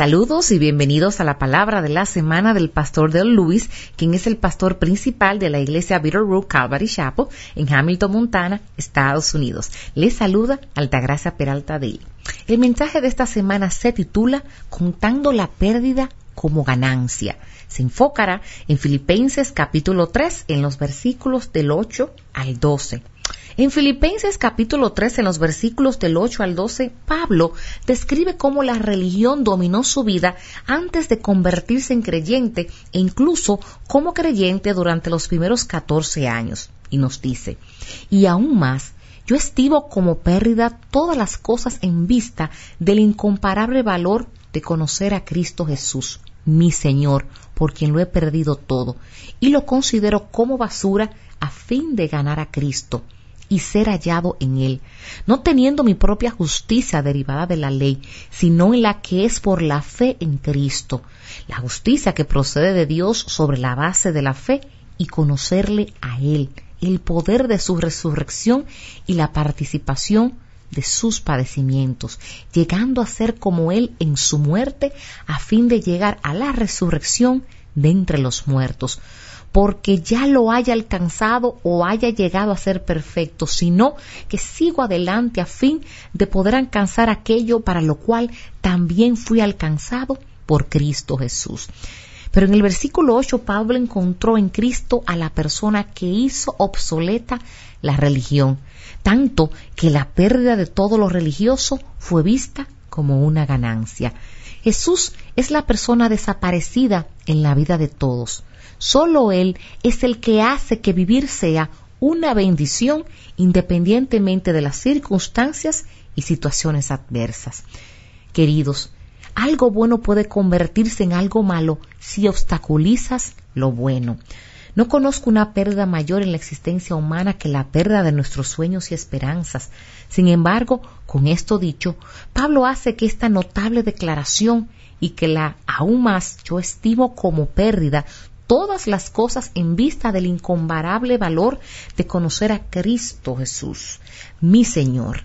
Saludos y bienvenidos a la palabra de la semana del pastor Del Lewis, quien es el pastor principal de la iglesia Bitterroot Calvary Chapel en Hamilton, Montana, Estados Unidos. Les saluda Altagracia Peralta él. El mensaje de esta semana se titula Contando la pérdida como ganancia. Se enfocará en Filipenses capítulo 3 en los versículos del 8 al 12. En Filipenses capítulo 3, en los versículos del 8 al 12, Pablo describe cómo la religión dominó su vida antes de convertirse en creyente e incluso como creyente durante los primeros 14 años. Y nos dice, y aún más, yo estimo como pérdida todas las cosas en vista del incomparable valor de conocer a Cristo Jesús, mi Señor, por quien lo he perdido todo, y lo considero como basura a fin de ganar a Cristo y ser hallado en él, no teniendo mi propia justicia derivada de la ley, sino en la que es por la fe en Cristo, la justicia que procede de Dios sobre la base de la fe y conocerle a Él, el poder de su resurrección y la participación de sus padecimientos, llegando a ser como Él en su muerte, a fin de llegar a la resurrección de entre los muertos porque ya lo haya alcanzado o haya llegado a ser perfecto, sino que sigo adelante a fin de poder alcanzar aquello para lo cual también fui alcanzado por Cristo Jesús. Pero en el versículo 8 Pablo encontró en Cristo a la persona que hizo obsoleta la religión, tanto que la pérdida de todo lo religioso fue vista como una ganancia. Jesús es la persona desaparecida en la vida de todos. Solo Él es el que hace que vivir sea una bendición independientemente de las circunstancias y situaciones adversas. Queridos, algo bueno puede convertirse en algo malo si obstaculizas lo bueno. No conozco una pérdida mayor en la existencia humana que la pérdida de nuestros sueños y esperanzas. Sin embargo, con esto dicho, Pablo hace que esta notable declaración y que la aún más yo estimo como pérdida todas las cosas en vista del incomparable valor de conocer a Cristo Jesús, mi Señor.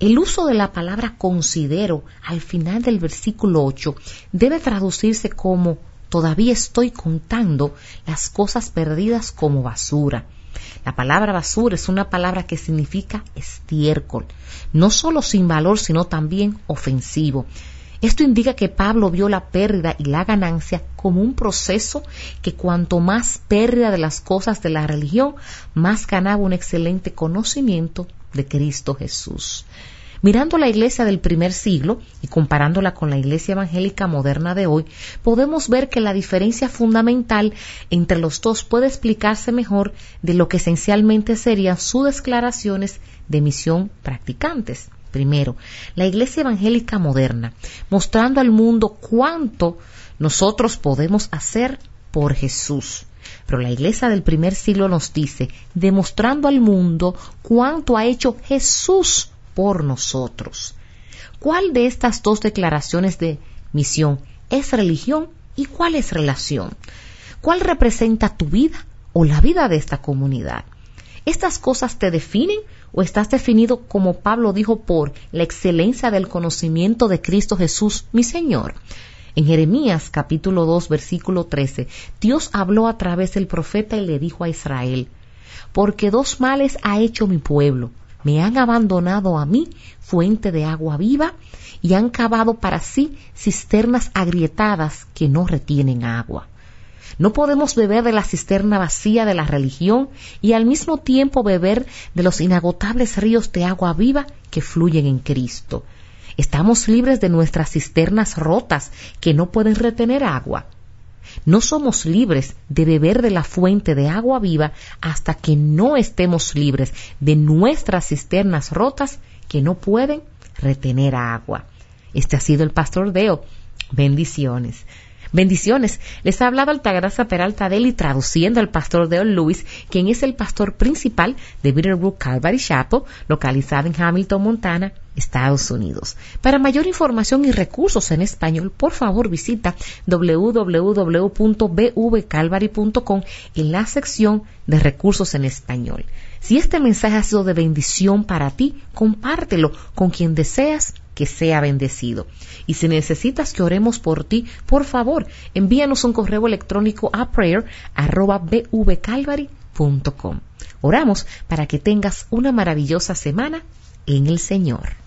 El uso de la palabra considero al final del versículo 8 debe traducirse como todavía estoy contando las cosas perdidas como basura. La palabra basura es una palabra que significa estiércol, no solo sin valor, sino también ofensivo. Esto indica que Pablo vio la pérdida y la ganancia como un proceso que cuanto más pérdida de las cosas de la religión, más ganaba un excelente conocimiento de Cristo Jesús. Mirando la iglesia del primer siglo y comparándola con la iglesia evangélica moderna de hoy, podemos ver que la diferencia fundamental entre los dos puede explicarse mejor de lo que esencialmente serían sus declaraciones de misión practicantes. Primero, la Iglesia Evangélica Moderna, mostrando al mundo cuánto nosotros podemos hacer por Jesús. Pero la Iglesia del primer siglo nos dice, demostrando al mundo cuánto ha hecho Jesús por nosotros. ¿Cuál de estas dos declaraciones de misión es religión y cuál es relación? ¿Cuál representa tu vida o la vida de esta comunidad? ¿Estas cosas te definen o estás definido como Pablo dijo por la excelencia del conocimiento de Cristo Jesús, mi Señor? En Jeremías capítulo 2 versículo 13, Dios habló a través del profeta y le dijo a Israel, porque dos males ha hecho mi pueblo, me han abandonado a mí, fuente de agua viva, y han cavado para sí cisternas agrietadas que no retienen agua. No podemos beber de la cisterna vacía de la religión y al mismo tiempo beber de los inagotables ríos de agua viva que fluyen en Cristo. Estamos libres de nuestras cisternas rotas que no pueden retener agua. No somos libres de beber de la fuente de agua viva hasta que no estemos libres de nuestras cisternas rotas que no pueden retener agua. Este ha sido el pastor Deo. Bendiciones. Bendiciones. Les ha hablado Altagracia Peralta Deli traduciendo al pastor Dale Lewis, quien es el pastor principal de Bitterbrook Calvary Chapel, localizada en Hamilton, Montana, Estados Unidos. Para mayor información y recursos en español, por favor visita www.bvcalvary.com en la sección de recursos en español. Si este mensaje ha sido de bendición para ti, compártelo con quien deseas que sea bendecido. Y si necesitas que oremos por ti, por favor, envíanos un correo electrónico a prayer.bvcalvary.com. Oramos para que tengas una maravillosa semana en el Señor.